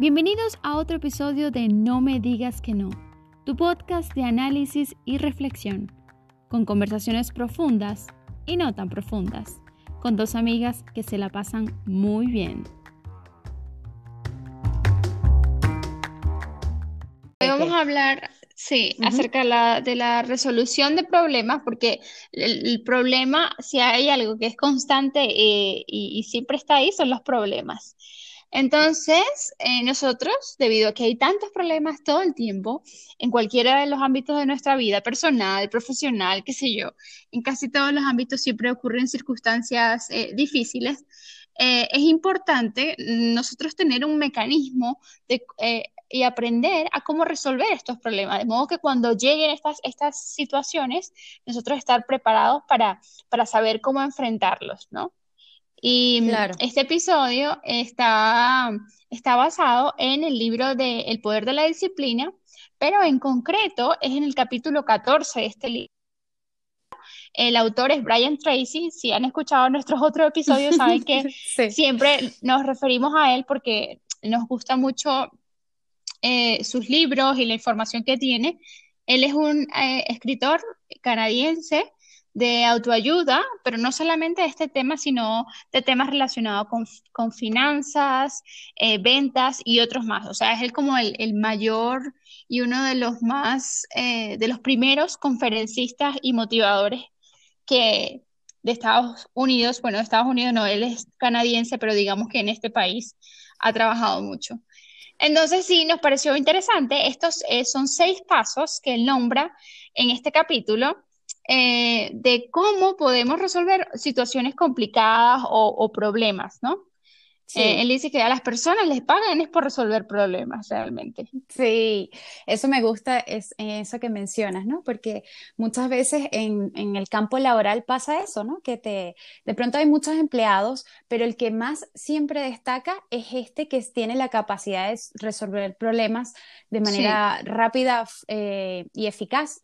Bienvenidos a otro episodio de No me digas que no, tu podcast de análisis y reflexión, con conversaciones profundas y no tan profundas, con dos amigas que se la pasan muy bien. Hoy vamos a hablar, sí, acerca de la, de la resolución de problemas, porque el, el problema, si hay algo que es constante eh, y, y siempre está ahí, son los problemas. Entonces, eh, nosotros, debido a que hay tantos problemas todo el tiempo, en cualquiera de los ámbitos de nuestra vida, personal, profesional, qué sé yo, en casi todos los ámbitos siempre ocurren circunstancias eh, difíciles, eh, es importante nosotros tener un mecanismo y aprender a cómo resolver estos problemas, de modo que cuando lleguen estas, estas situaciones, nosotros estar preparados para, para saber cómo enfrentarlos, ¿no? Y este episodio está, está basado en el libro de El poder de la disciplina, pero en concreto es en el capítulo 14 de este libro. El autor es Brian Tracy. Si han escuchado nuestros otros episodios, saben que siempre nos referimos a él porque nos gusta mucho eh, sus libros y la información que tiene. Él es un eh, escritor canadiense de autoayuda, pero no solamente de este tema, sino de temas relacionados con, finanzas, eh, ventas y otros más. O sea, es él como el, mayor y uno de los más, eh, de los primeros conferencistas y motivadores que de Estados Unidos, bueno, de Estados Unidos no, él es canadiense, pero digamos que en este país ha trabajado mucho. Entonces, sí, nos pareció interesante. Estos eh, son seis pasos que él nombra en este capítulo eh, de cómo podemos resolver situaciones complicadas o, problemas, ¿no? Eh, él dice que a las personas les pagan es por resolver problemas realmente. Sí, eso me gusta, es eso que mencionas, ¿no? Porque muchas veces en, en, el campo laboral pasa eso, ¿no? Que te, de pronto hay muchos empleados, pero el que más siempre destaca es este que tiene la capacidad de resolver problemas de manera rápida eh, y eficaz.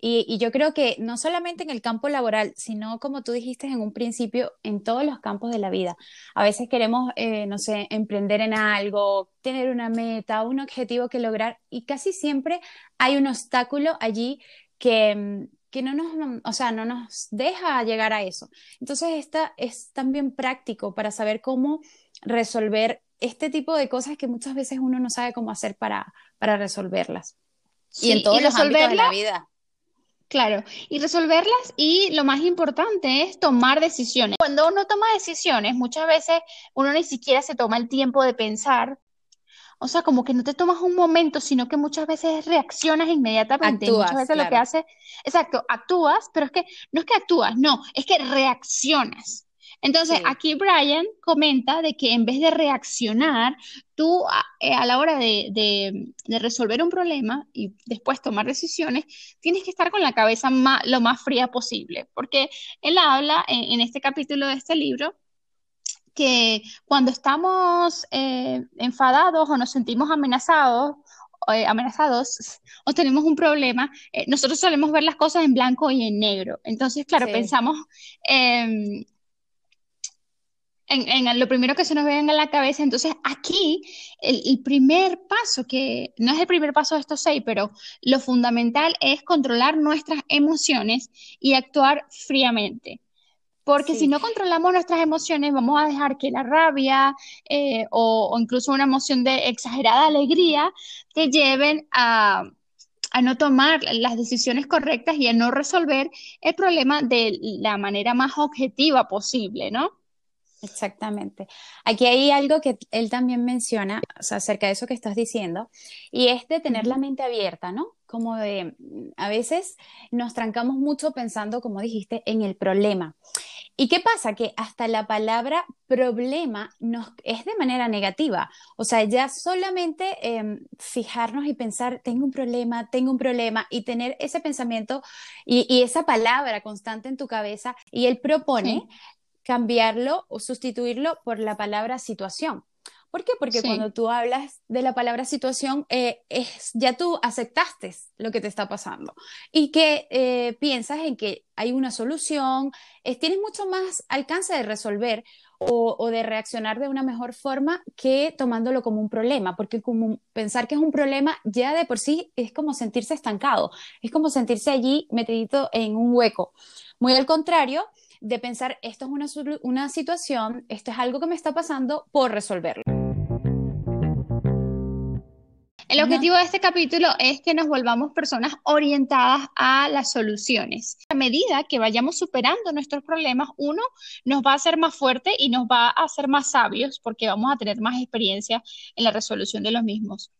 Y, yo creo que no solamente en el campo laboral, sino como tú dijiste en un principio, en todos los campos de la vida. A veces queremos, eh, no sé, emprender en algo, tener una meta, un objetivo que lograr y casi siempre hay un obstáculo allí que, mm, que no nos, o sea, no nos deja llegar a eso. Entonces, esta es también práctico para saber cómo resolver este tipo de cosas que muchas veces uno no sabe cómo hacer para, para resolverlas. y en todos los ámbitos de la vida. Claro, y resolverlas y lo más importante es tomar decisiones. Cuando uno toma decisiones, muchas veces uno ni siquiera se toma el tiempo de pensar. O sea, como que no te tomas un momento, sino que muchas veces reaccionas inmediatamente. muchas veces lo que haces, exacto, actúas, pero es que no es que actúas, no, es que reaccionas. Entonces, aquí Brian comenta de que en vez de reaccionar, tú a, eh, la hora de, resolver un problema y después tomar decisiones, tienes que estar con la cabeza lo más fría posible, porque él habla en, este capítulo de este libro que cuando estamos eh, enfadados o nos sentimos amenazados, eh, amenazados o tenemos un problema, nosotros solemos ver las cosas en blanco y en negro. Entonces, claro, pensamos en en, lo primero que se nos venga a la cabeza. Entonces, aquí el, primer paso, que no es el primer paso de estos seis, pero lo fundamental es controlar nuestras emociones y actuar fríamente. Porque si no controlamos nuestras emociones, vamos a dejar que la rabia eh, o, incluso una emoción de exagerada alegría te lleven a, a no tomar las decisiones correctas y a no resolver el problema de la manera más objetiva posible, ¿no? Exactamente. Aquí hay algo que él también menciona o sea, acerca de eso que estás diciendo, y es de tener la mente abierta, ¿no? Como de, a veces nos trancamos mucho pensando, como dijiste, en el problema. ¿Y qué pasa? Que hasta la palabra problema nos, es de manera negativa. O sea, ya solamente em, fijarnos y pensar, tengo un problema, tengo un problema, y tener ese pensamiento y, esa palabra constante en tu cabeza, y él propone cambiarlo o sustituirlo por la palabra situación. ¿Por qué? Porque cuando tú hablas de la palabra situación, eh, es, ya tú aceptaste lo que te está pasando y que eh, piensas en que hay una solución, tienes mucho más alcance de resolver o, de reaccionar de una mejor forma que tomándolo como un problema, porque como pensar que es un problema ya de por sí es como sentirse estancado, es como sentirse allí metidito en un hueco. Muy al contrario de pensar, esto es una, una situación, esto es algo que me está pasando por resolverlo. El objetivo de este capítulo es que nos volvamos personas orientadas a las soluciones. A medida que vayamos superando nuestros problemas, uno nos va a hacer más fuerte y nos va a hacer más sabios porque vamos a tener más experiencia en la resolución de los mismos.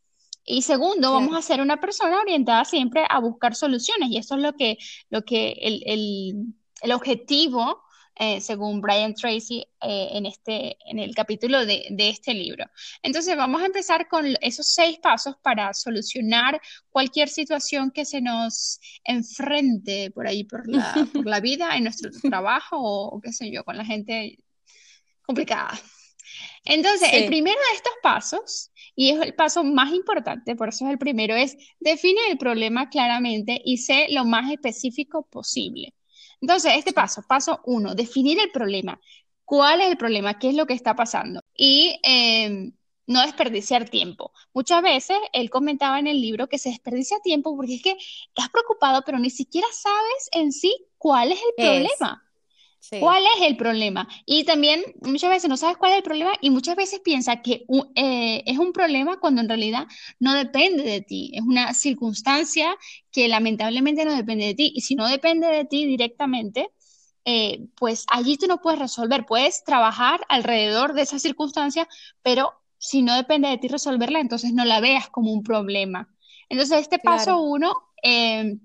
Y segundo, vamos a ser una persona orientada siempre a buscar soluciones. Y eso es lo que, lo que el, el, el objetivo eh, según Brian Tracy eh, en, este, en el capítulo de, este libro. Entonces vamos a empezar con esos seis pasos para solucionar cualquier situación que se nos enfrente por ahí, por la, por la vida, en nuestro trabajo o, qué sé yo, con la gente complicada. Entonces, el primero de estos pasos, y es el paso más importante, por eso es el primero, es define el problema claramente y sé lo más específico posible. Entonces, este paso, paso uno, definir el problema. ¿Cuál es el problema? ¿Qué es lo que está pasando? Y em, no desperdiciar tiempo. Muchas veces él comentaba en el libro que se desperdicia tiempo porque es que estás preocupado, pero ni siquiera sabes en sí cuál es el problema. ¿Cuál es el problema? Y también muchas veces no sabes cuál es el problema y muchas veces piensa que eh, es un problema cuando en realidad no depende de ti. Es una circunstancia que lamentablemente no depende de ti. Y si no depende de ti directamente, eh, pues allí tú no puedes resolver. Puedes trabajar alrededor de esa circunstancia, pero si no depende de ti resolverla, entonces no la veas como un problema. Entonces, este paso uno... Eh,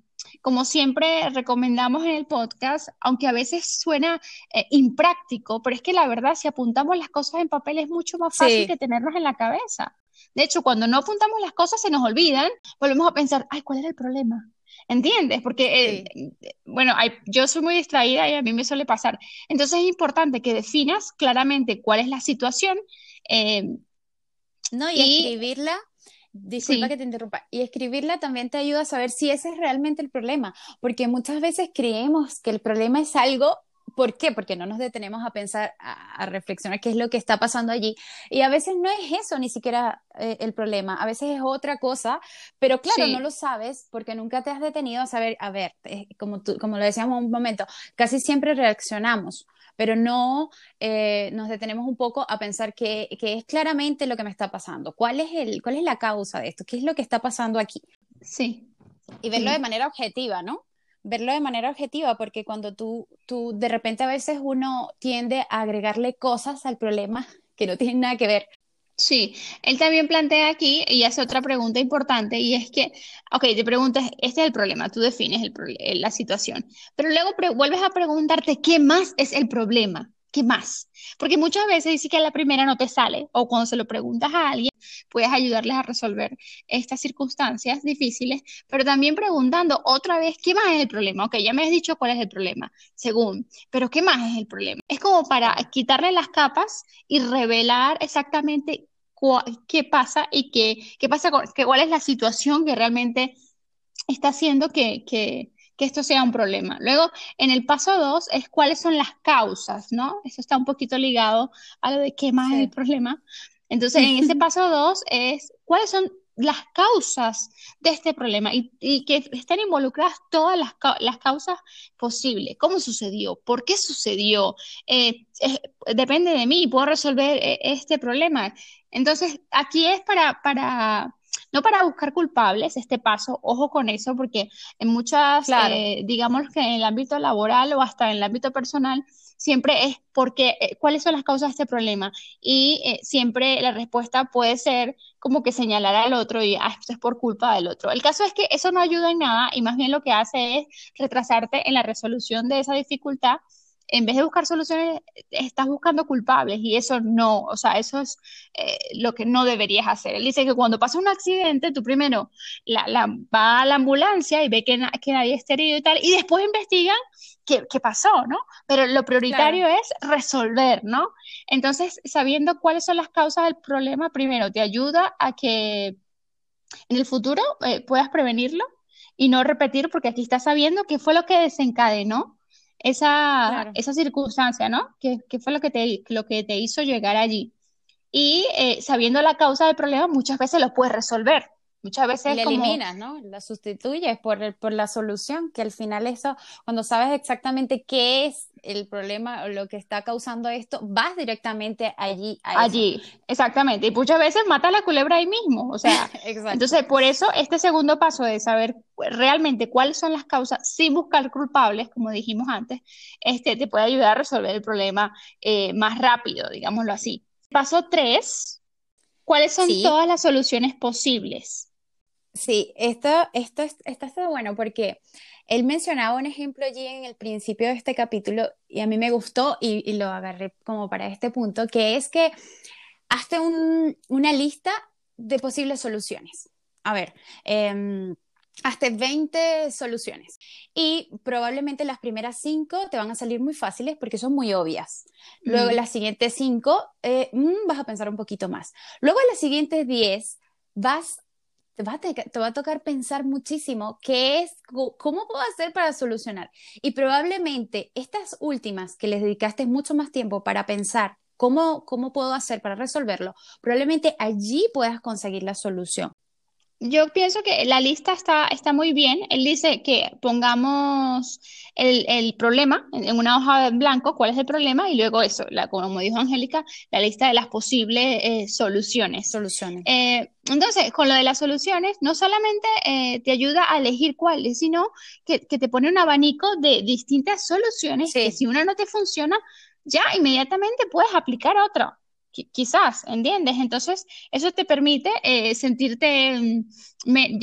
como siempre recomendamos en el podcast, aunque a veces suena eh, impráctico, pero es que la verdad, si apuntamos las cosas en papel es mucho más fácil que tenerlas en la cabeza. De hecho, cuando no apuntamos las cosas se nos olvidan, volvemos a pensar, ay, ¿cuál era el problema? ¿Entiendes? Porque, eh, bueno, yo soy muy distraída y a mí me suele pasar. Entonces es importante que definas claramente cuál es la situación. Eh, no, y escribirla Disculpa que te interrumpa. Y escribirla también te ayuda a saber si ese es realmente el problema, porque muchas veces creemos que el problema es algo ¿Por qué? Porque no nos detenemos a pensar, a, reflexionar qué es lo que está pasando allí. Y a veces no es eso ni siquiera eh, el problema, a veces es otra cosa, pero claro, no lo sabes porque nunca te has detenido a saber, a ver, eh, como, como lo decíamos un momento, casi siempre reaccionamos pero no eh, nos detenemos un poco a pensar qué, es claramente lo que me está pasando, cuál es, el, cuál es la causa de esto, qué es lo que está pasando aquí. Sí. Y verlo de manera objetiva, ¿no? Verlo de manera objetiva, porque cuando tú, tú, de repente a veces uno tiende a agregarle cosas al problema que no tienen nada que ver. Sí, él también plantea aquí y hace otra pregunta importante y es que, ok, te preguntas, este es el problema, tú defines el, la situación, pero luego vuelves a preguntarte, ¿qué más es el problema? ¿Qué más? Porque muchas veces dice que a la primera no te sale o cuando se lo preguntas a alguien, puedes ayudarles a resolver estas circunstancias difíciles, pero también preguntando otra vez, ¿qué más es el problema? Ok, ya me has dicho cuál es el problema, según, pero ¿qué más es el problema? Es como para quitarle las capas y revelar exactamente qué pasa y qué, qué pasa con, cuál es la situación que realmente está haciendo que, que, que esto sea un problema. Luego, en el paso dos es cuáles son las causas, ¿no? Eso está un poquito ligado a lo de qué más es el problema. Entonces, en ese paso dos es cuáles son las causas de este problema y, que estén involucradas todas las, las, causas posibles. ¿Cómo sucedió? ¿Por qué sucedió? Eh, depende de mí, puedo resolver eh, este problema. Entonces, aquí es para, para no para buscar culpables, este paso, ojo con eso, porque en muchas, eh, digamos que en el ámbito laboral o hasta en el ámbito personal, siempre es porque, eh, cuáles son las causas de este problema. Y eh, siempre la respuesta puede ser como que señalar al otro y, ah, esto es por culpa del otro. El caso es que eso no ayuda en nada y más bien lo que hace es retrasarte en la resolución de esa dificultad en vez de buscar soluciones, estás buscando culpables y eso no, o sea, eso es eh, lo que no deberías hacer. Él dice que cuando pasa un accidente, tú primero la, va a la ambulancia y ve que, que nadie está herido y tal, y después investigan qué, qué pasó, ¿no? Pero lo prioritario es resolver, ¿no? Entonces, sabiendo cuáles son las causas del problema, primero te ayuda a que en el futuro eh, puedas prevenirlo y no repetir, porque aquí estás sabiendo qué fue lo que desencadenó esa, esa circunstancia, ¿no? ¿Qué, qué fue lo que, te, lo que te hizo llegar allí? Y eh, sabiendo la causa del problema, muchas veces lo puedes resolver. Muchas veces la eliminas, ¿no? La sustituyes por, por la solución, que al final eso, cuando sabes exactamente qué es el problema o lo que está causando esto, vas directamente allí. allí, exactamente. Y muchas veces mata la culebra ahí mismo. O sea, entonces por eso este segundo paso de saber realmente cuáles son las causas sin buscar culpables, como dijimos antes, este te puede ayudar a resolver el problema eh, más rápido, digámoslo así. Paso tres, ¿cuáles son todas las soluciones posibles? Sí, esto, esto, esto está bueno porque él mencionaba un ejemplo allí en el principio de este capítulo y a mí me gustó y, lo agarré como para este punto, que es que hazte una lista de posibles soluciones. A ver, eh, hazte 20 soluciones y probablemente las primeras 5 te van a salir muy fáciles porque son muy obvias. Luego mm. las siguientes 5 eh, mm, vas a pensar un poquito más. Luego las siguientes 10 vas te va, a tocar pensar muchísimo qué es, cómo puedo hacer para solucionar. Y probablemente estas últimas que les dedicaste mucho más tiempo para pensar cómo, cómo puedo hacer para resolverlo, probablemente allí puedas conseguir la solución. Yo pienso que la lista está, está muy bien. Él dice que pongamos el, el problema en, una hoja en blanco, cuál es el problema, y luego eso, la, como dijo Angélica, la lista de las posibles eh, soluciones. Soluciones. Eh, entonces, con lo de las soluciones, no solamente eh, te ayuda a elegir cuáles, sino que, que, te pone un abanico de distintas soluciones que si una no te funciona, ya inmediatamente puedes aplicar otra quizás, ¿entiendes? Entonces, eso te permite eh, sentirte mm,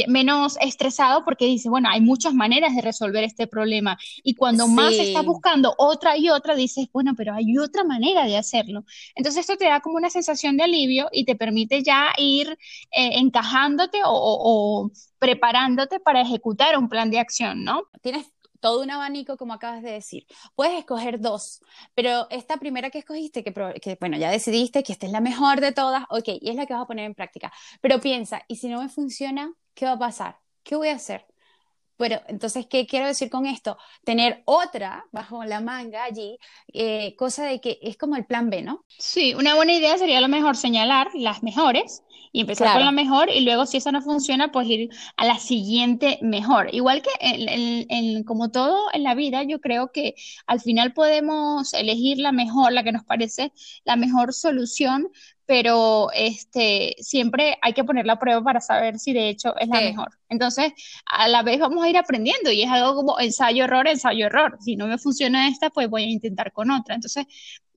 menos estresado porque dices, bueno, hay muchas maneras de resolver este problema. Y cuando más estás buscando otra y otra, dices, bueno, pero hay otra manera de hacerlo. Entonces, esto te da como una sensación de alivio y te permite ya ir eh, encajándote o, o preparándote para ejecutar un plan de acción, ¿no? Tienes todo un abanico, como acabas de decir. Puedes escoger dos, pero esta primera que escogiste, que, que, bueno, ya decidiste que esta es la mejor de todas, ok, y es la que vas a poner en práctica. Pero piensa, ¿y si no me funciona, qué va a pasar? ¿Qué voy a hacer? Pero entonces, ¿qué quiero decir con esto? Tener otra bajo la manga allí, eh, cosa de que es como el plan B, ¿no? Sí, una buena idea sería a lo mejor señalar las mejores y empezar con la mejor y luego si esa no funciona, pues ir a la siguiente mejor. Igual que en, como todo en la vida, yo creo que al final podemos elegir la mejor, la que nos parece la mejor solución, pero este, siempre hay que poner la prueba para saber si de hecho es la mejor. Entonces, a la vez vamos a ir aprendiendo y es algo como ensayo, error, ensayo, error. Si no me funciona esta, pues voy a intentar con otra. Entonces,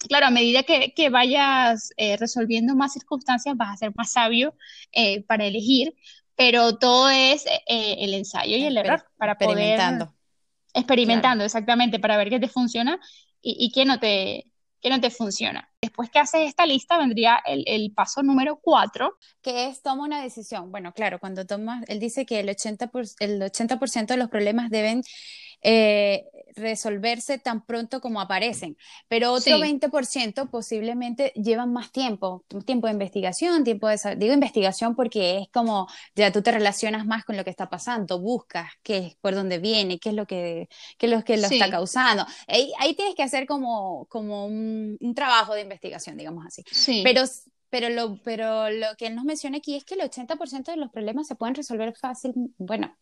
claro, a medida que, que vayas eh, resolviendo más circunstancias, vas a ser más sabio eh, para elegir, pero todo es eh, el ensayo y el error para poder... Experimentando. Experimentando, exactamente, para ver qué te funciona y, y qué no te, que no te funciona. Después que haces esta lista vendría el, el paso número cuatro. Que es toma una decisión. Bueno, claro, cuando tomas, él dice que el 80%, por, el 80 de los problemas deben eh, resolverse tan pronto como aparecen, pero otro 20% posiblemente llevan más tiempo, tiempo de investigación, tiempo de, digo investigación porque es como ya tú te relacionas más con lo que está pasando, buscas qué es, por dónde viene, qué es lo que, qué es lo que lo está causando. Ahí, ahí, tienes que hacer como, como un, trabajo de investigación, digamos así. Pero pero lo, pero lo que él nos menciona aquí es que el 80% de los problemas se pueden resolver fácil, bueno,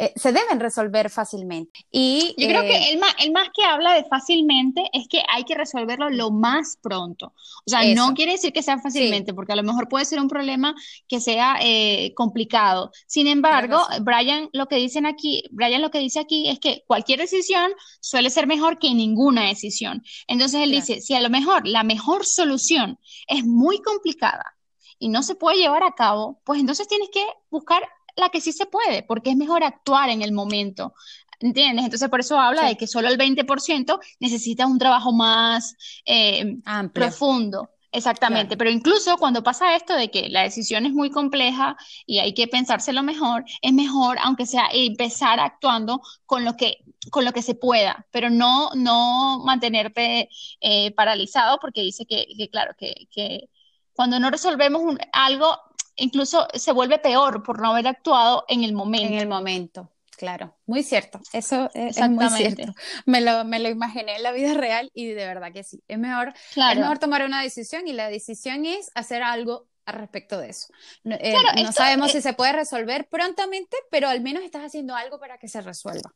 eh, se deben resolver fácilmente. Y, Yo creo que eh, el más, el más que habla de fácilmente es que hay que resolverlo lo más pronto. O sea, no quiere decir que sea fácilmente, porque a lo mejor puede ser un problema que sea eh, complicado. Sin embargo, Brian lo que dicen aquí, Brian lo que dice aquí es que cualquier decisión suele ser mejor que ninguna decisión. Entonces él dice, si a lo mejor la mejor solución es muy complicada y no se puede llevar a cabo, pues entonces tienes que buscar la que sí se puede, porque es mejor actuar en el momento ¿Entiendes? Entonces por eso habla de que solo el 20% necesita un trabajo más eh, profundo. Exactamente, pero incluso cuando pasa esto de que la decisión es muy compleja y hay que pensárselo mejor, es mejor, aunque sea empezar actuando con lo que, con lo que se pueda, pero no, no mantenerte eh, paralizado, porque dice que, claro, que, que, cuando no resolvemos algo, incluso se vuelve peor por no haber actuado en el momento. En el momento. Claro, muy cierto. Eso es, muy cierto. Me lo, me lo imaginé en la vida real y de verdad que sí. Es mejor, es mejor tomar una decisión y la decisión es hacer algo al respecto de eso. No, eh, sabemos si se puede resolver prontamente, pero al menos estás haciendo algo para que se resuelva.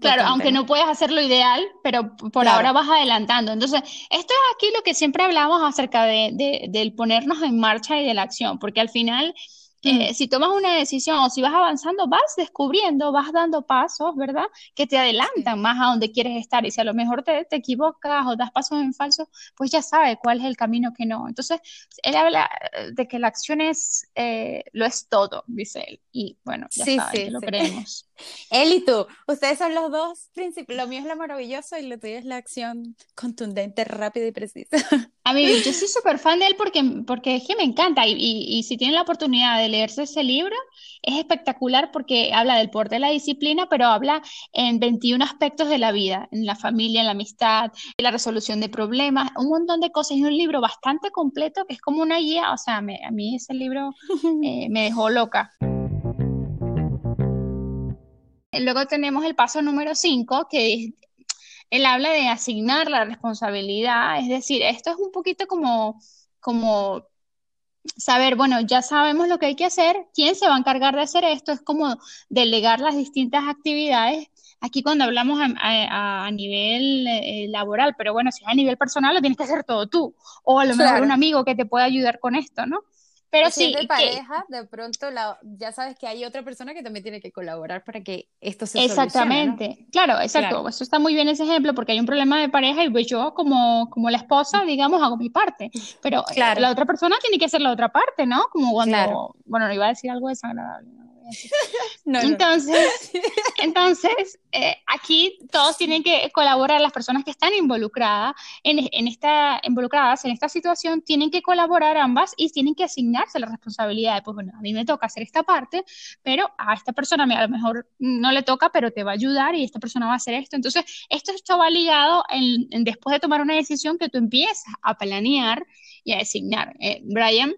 Claro, aunque ¿no? puedes hacerlo ideal, pero por ahora vas adelantando. Entonces, esto es aquí lo que siempre hablamos acerca de, de, del ponernos en marcha y de la acción, porque al final eh, si tomas una decisión o si vas avanzando, vas descubriendo, vas dando pasos, ¿verdad? Que te adelantan más a donde quieres estar. Y si a lo mejor te, te equivocas o das pasos en falso, pues ya sabes cuál es el camino que no. Entonces, él habla eh, de que la acción es, eh, lo es todo, dice él. Y bueno, ya sí, sí, lo creemos. Él y tú, ustedes son los dos principios. Lo mío es lo maravilloso y lo tuyo es la acción contundente, rápida y precisa. A mí, yo soy súper fan de él porque, porque es que me encanta. Y, y, si tienen la oportunidad de leerse ese libro, es espectacular porque habla del poder de la disciplina, pero habla en 21 aspectos de la vida, en la familia, en la amistad, en la resolución de problemas, un montón de cosas. Y un libro bastante completo que es como una guía. O sea, a mí ese libro eh, me dejó loca. Luego tenemos el paso número 5, que él habla de asignar la responsabilidad, es decir, esto es un poquito como, como saber, bueno, ya sabemos lo que hay que hacer, quién se va a encargar de hacer esto, es como delegar las distintas actividades. Aquí cuando hablamos a, nivel eh, laboral, pero bueno, si es a nivel personal, lo tienes que hacer todo tú, o a lo mejor un amigo que te pueda ayudar con esto, ¿no? Pero si de pareja, de pronto ya sabes que hay otra persona que también tiene que colaborar para que esto se Exactamente, claro, exacto. Eso está muy bien ese ejemplo porque hay un problema de pareja y pues yo como, como la esposa, digamos, hago mi parte. Pero eh, la otra persona tiene que hacer la otra parte, ¿no? Como cuando, bueno, no iba a decir algo desagradable. ¿no? Entonces, entonces eh, aquí todos tienen que colaborar, las personas que están involucradas en, esta, involucradas en esta situación tienen que colaborar ambas y tienen que asignarse la responsabilidad pues bueno, a mí me toca hacer esta parte, pero a esta persona a lo mejor no le toca, pero te va a ayudar y esta persona va a hacer esto. Entonces, esto, esto va ligado en, después de tomar una decisión que tú empiezas a planear y a designar. Eh, Brian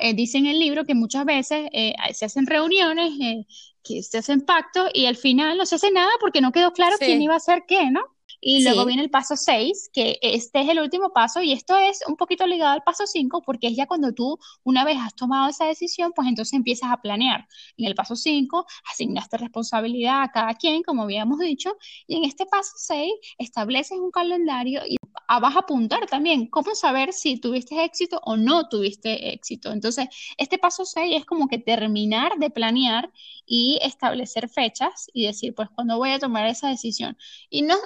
eh, dice en el libro que muchas veces eh, se hacen reuniones, eh, que se hacen pactos y al final no se hace nada porque no quedó claro quién iba a hacer qué, ¿no? Y luego viene el paso 6, que este es el último paso, y esto es un poquito ligado al paso 5, porque es ya cuando tú, una vez has tomado esa decisión, pues entonces empiezas a planear. En el paso 5, asignaste responsabilidad a cada quien, como habíamos dicho, y en este paso 6, estableces un calendario y vas a apuntar también cómo saber si tuviste éxito o no tuviste éxito. Entonces, este paso 6 es como que terminar de planear y establecer fechas y decir, pues, ¿cuándo voy a tomar esa decisión? Y no,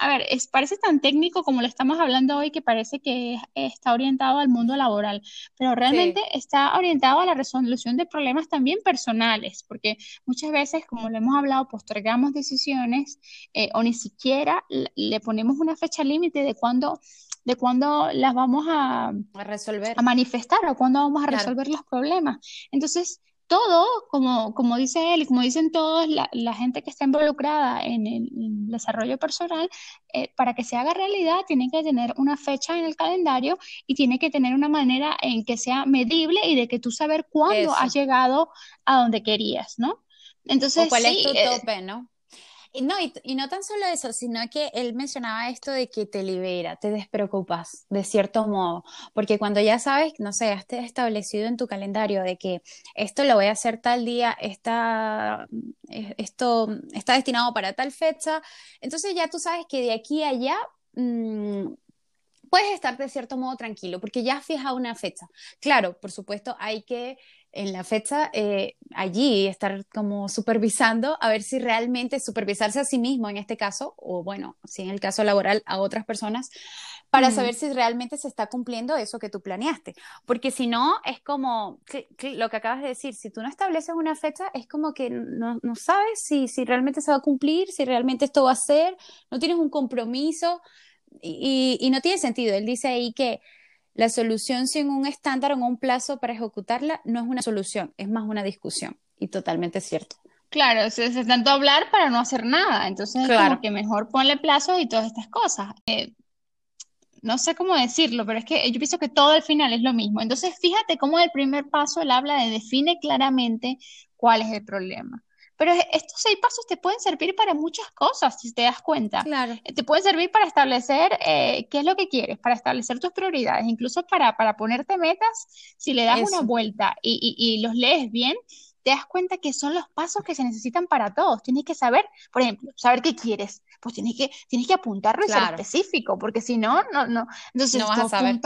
a ver, es, parece tan técnico como lo estamos hablando hoy que parece que está orientado al mundo laboral, pero realmente está orientado a la resolución de problemas también personales, porque muchas veces, como lo hemos hablado, postergamos decisiones eh, o ni siquiera le ponemos una fecha límite de cuándo de cuándo las vamos a, resolver, a manifestar o cuándo vamos a resolver los problemas. Entonces, todo, como, como dice él y como dicen todos, la, la gente que está involucrada en el, desarrollo personal, eh, para que se haga realidad, tiene que tener una fecha en el calendario y tiene que tener una manera en que sea medible y de que tú saber cuándo has llegado a donde querías, ¿no? Entonces, cuál es tu eh, tope, ¿no? Y no, y, no tan solo eso, sino que él mencionaba esto de que te libera, te despreocupas, de cierto modo, porque cuando ya sabes, no sé, has establecido en tu calendario de que esto lo voy a hacer tal día, está, esto está destinado para tal fecha, entonces ya tú sabes que de aquí a allá... Mm, puedes estar de cierto modo tranquilo porque ya has fijado una fecha. Claro, por supuesto, hay que en la fecha eh, allí estar como supervisando a ver si realmente supervisarse a sí mismo en este caso, o bueno, si en el caso laboral a otras personas, para saber si realmente se está cumpliendo eso que tú planeaste. Porque si no, es como lo que acabas de decir, si tú no estableces una fecha, es como que no, no sabes si, si realmente se va a cumplir, si realmente esto va a ser, no tienes un compromiso y, y no tiene sentido. Él dice ahí que la solución sin un estándar o un plazo para ejecutarla no es una solución, es más una discusión. Y totalmente cierto. Claro, es, es tanto hablar para no hacer nada. Entonces, claro. que mejor ponle plazos y todas estas cosas. Eh, no sé cómo decirlo, pero es que yo pienso que todo al final es lo mismo. Entonces, fíjate cómo el primer paso él habla de define claramente cuál es el problema. Pero estos seis pasos te pueden servir para muchas cosas, si te das cuenta. Claro. Eh, te pueden servir para establecer eh, qué es lo que quieres, para establecer tus prioridades, incluso para, para ponerte metas. Si le das una vuelta y, y, y los lees bien, te das cuenta que son los pasos que se necesitan para todos. Tienes que saber, por ejemplo, saber qué quieres. Pues tienes que, tienes que apuntarlo y ser específico, porque si no, no, no. Entonces, no vas a saber.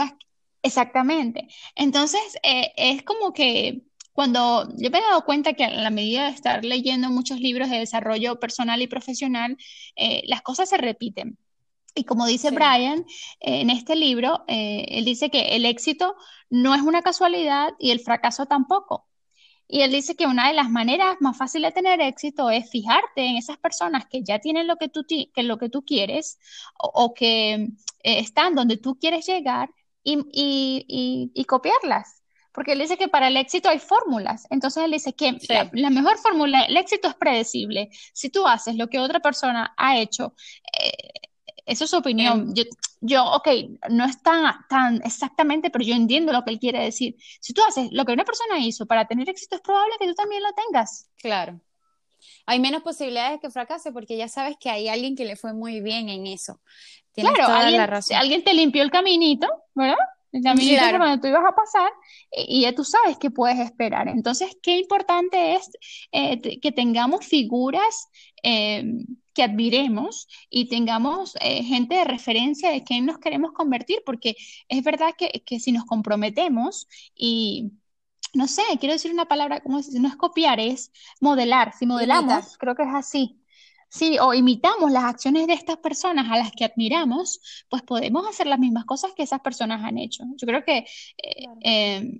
Exactamente. Entonces, eh, es como que cuando yo me he dado cuenta que a la medida de estar leyendo muchos libros de desarrollo personal y profesional, eh, las cosas se repiten. Y como dice Brian eh, en este libro, eh, él dice que el éxito no es una casualidad y el fracaso tampoco. Y él dice que una de las maneras más fáciles de tener éxito es fijarte en esas personas que ya tienen lo que tú, que lo que tú quieres o, o que están donde tú quieres llegar y, y, y, y copiarlas porque él dice que para el éxito hay fórmulas. Entonces él dice que la, mejor fórmula, el éxito es predecible. Si tú haces lo que otra persona ha hecho, eh, eso es su opinión. Yo, yo, ok, no es tan, tan exactamente, pero yo entiendo lo que él quiere decir. Si tú haces lo que una persona hizo para tener éxito, es probable que tú también lo tengas. Claro. Hay menos posibilidades de que fracase porque ya sabes que hay alguien que le fue muy bien en eso. claro, alguien, alguien te limpió el caminito, ¿verdad? El caminito por donde tú ibas a pasar y, ya tú sabes qué puedes esperar. Entonces, qué importante es eh, que tengamos figuras eh, que admiremos y tengamos eh, gente de referencia de quién nos queremos convertir, porque es verdad que, que si nos comprometemos y no sé, quiero decir una palabra, como no es copiar, es modelar. Si modelamos, creo que es así. Sí, o imitamos las acciones de estas personas a las que admiramos, pues podemos hacer las mismas cosas que esas personas han hecho. Yo creo que, eh, em,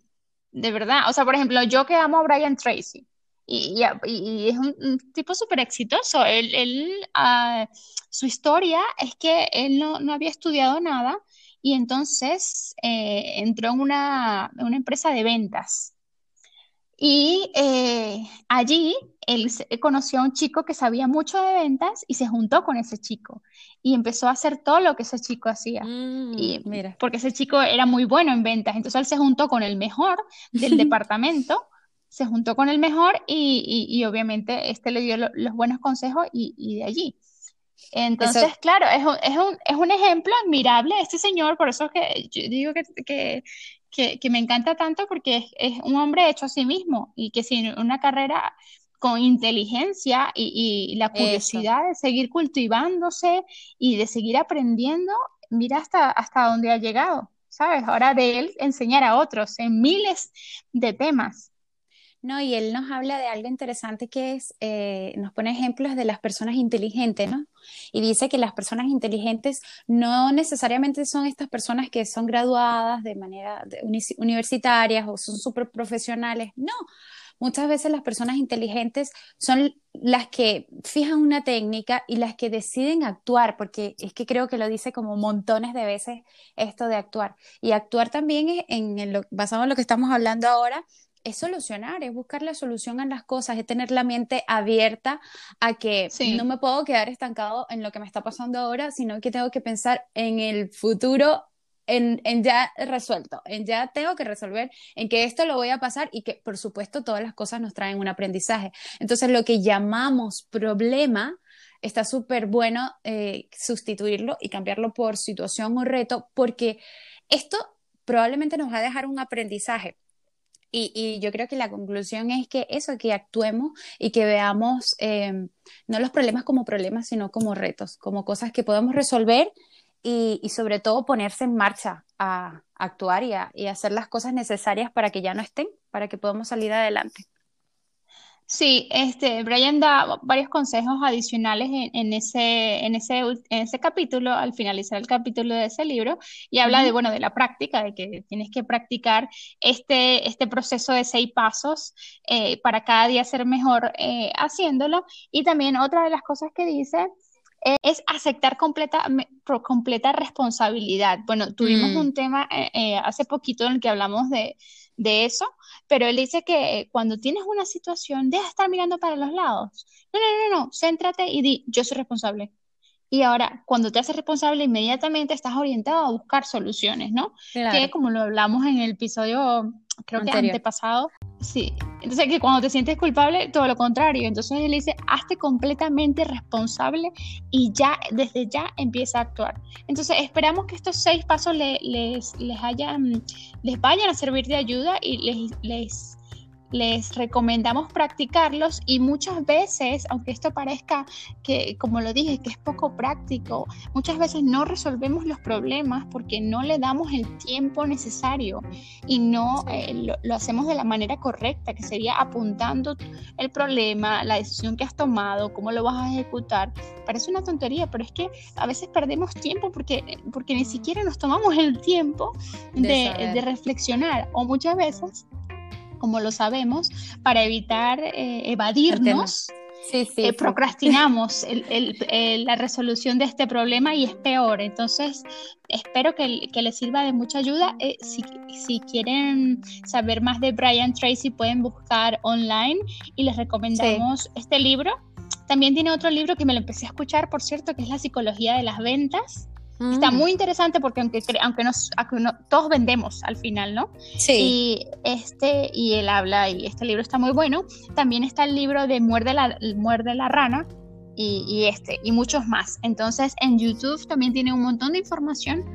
de verdad, o sea, por ejemplo, yo que amo a Brian Tracy, y, y, es un, tipo súper exitoso. Él, él uh, su historia es que él no, no, había estudiado nada y entonces eh, entró en una, una empresa de ventas. Y eh, allí él conoció a un chico que sabía mucho de ventas y se juntó con ese chico y empezó a hacer todo lo que ese chico hacía. Mm, y, mira. Porque ese chico era muy bueno en ventas. Entonces él se juntó con el mejor del departamento, se juntó con el mejor y, y, y obviamente este le dio lo, los buenos consejos y, de allí. Entonces, eso... claro, es un, es, un, es un ejemplo admirable este señor, por eso es que yo digo que, que que, que, me encanta tanto porque es, es, un hombre hecho a sí mismo y que sin una carrera con inteligencia y, y la curiosidad Eso. de seguir cultivándose y de seguir aprendiendo, mira hasta, hasta dónde ha llegado, ¿sabes? Ahora de él enseñar a otros en miles de temas. No, y él nos habla de algo interesante que es, eh, nos pone ejemplos de las personas inteligentes, ¿no? Y dice que las personas inteligentes no necesariamente son estas personas que son graduadas de manera de uni universitarias o son súper profesionales, no. Muchas veces las personas inteligentes son las que fijan una técnica y las que deciden actuar, porque es que creo que lo dice como montones de veces esto de actuar. Y actuar también es en, en lo, basado en lo que estamos hablando ahora, es solucionar, es buscar la solución a las cosas, es tener la mente abierta a que sí. no me puedo quedar estancado en lo que me está pasando ahora, sino que tengo que pensar en el futuro, en, ya resuelto, en ya tengo que resolver, en que esto lo voy a pasar y que por supuesto todas las cosas nos traen un aprendizaje. Entonces lo que llamamos problema está súper bueno eh, sustituirlo y cambiarlo por situación o reto, porque esto probablemente nos va a dejar un aprendizaje y, y, yo creo que la conclusión es que eso, que actuemos y que veamos eh, no los problemas como problemas, sino como retos, como cosas que podemos resolver y, sobre todo ponerse en marcha a, actuar y, y hacer las cosas necesarias para que ya no estén, para que podamos salir adelante. Sí, este, Brian da varios consejos adicionales en, ese, en, ese, en ese capítulo, al finalizar el capítulo de ese libro, y habla de, bueno, de la práctica, de que tienes que practicar este, este proceso de seis pasos eh, para cada día ser mejor eh, haciéndolo. Y también otra de las cosas que dice es aceptar completa, completa responsabilidad. Bueno, tuvimos mm. un tema hace poquito en el que hablamos de de eso, pero él dice que cuando tienes una situación, deja de estar mirando para los lados. No, no, no, no, céntrate y di, yo soy responsable. Y ahora, cuando te haces responsable, inmediatamente estás orientado a buscar soluciones, ¿no? Que como lo hablamos en el episodio, creo que antepasado, sí. Entonces, que cuando te sientes culpable, todo lo contrario. Entonces él dice, hazte completamente responsable y ya, desde ya empieza a actuar. Entonces, esperamos que estos seis pasos les, les, hayan, les vayan a servir de ayuda y les, les les recomendamos practicarlos y muchas veces, aunque esto parezca que, como lo dije, que es poco práctico, muchas veces no resolvemos los problemas porque no le damos el tiempo necesario y no eh, lo, hacemos de la manera correcta, que sería apuntando el problema, la decisión que has tomado, cómo lo vas a ejecutar. Parece una tontería, pero es que a veces perdemos tiempo porque, porque ni siquiera nos tomamos el tiempo de, de reflexionar o muchas veces como lo sabemos, para evitar eh, evadirnos. Eh, procrastinamos la resolución de este problema y es peor. Entonces, espero que, que les sirva de mucha ayuda. Eh, si, si, quieren saber más de Brian Tracy, pueden buscar online y les recomendamos este libro. También tiene otro libro que me lo empecé a escuchar, por cierto, que es La psicología de las ventas. Está mm. muy interesante porque aunque, aunque, nos, todos vendemos al final, ¿no? Sí. Y, este, y él habla, y este libro está muy bueno. También está el libro de Muerde la, Muerde la Rana y, este, y muchos más. Entonces en YouTube también tiene un montón de información.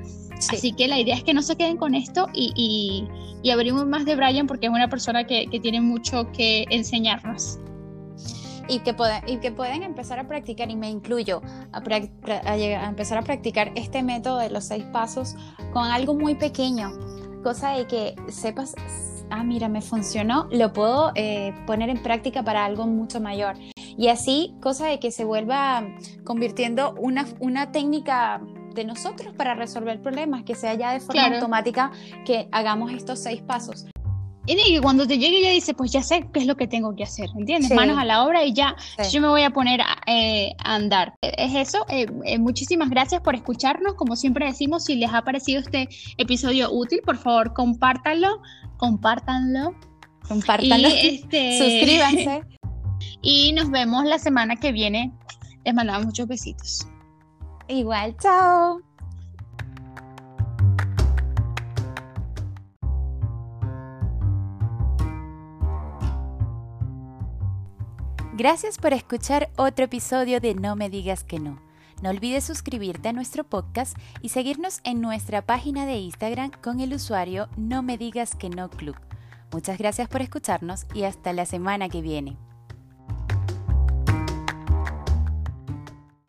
Así que la idea es que no se queden con esto y, y, abrimos más de Brian porque es una persona que, que tiene mucho que enseñarnos y que, y que pueden empezar a practicar, y me incluyo, a, a, empezar a practicar este método de los seis pasos con algo muy pequeño, cosa de que sepas, ah, mira, me funcionó, lo puedo eh, poner en práctica para algo mucho mayor. Y así, cosa de que se vuelva convirtiendo una, una técnica de nosotros para resolver problemas, que sea ya de forma automática que hagamos estos seis pasos. Y cuando te llegue ya dice, pues ya sé qué es lo que tengo que hacer, ¿entiendes? Manos a la obra y ya yo me voy a poner a, eh, andar. Es eso, eh, eh, muchísimas gracias por escucharnos. Como siempre decimos, si les ha parecido este episodio útil, por favor, compártanlo, compártanlo. Compártanlo. este... Suscríbanse. Y nos vemos la semana que viene. Les mandamos muchos besitos. Igual, chao. Gracias por escuchar otro episodio de No me digas que no. No olvides suscribirte a nuestro podcast y seguirnos en nuestra página de Instagram con el usuario No me digas que no club. Muchas gracias por escucharnos y hasta la semana que viene.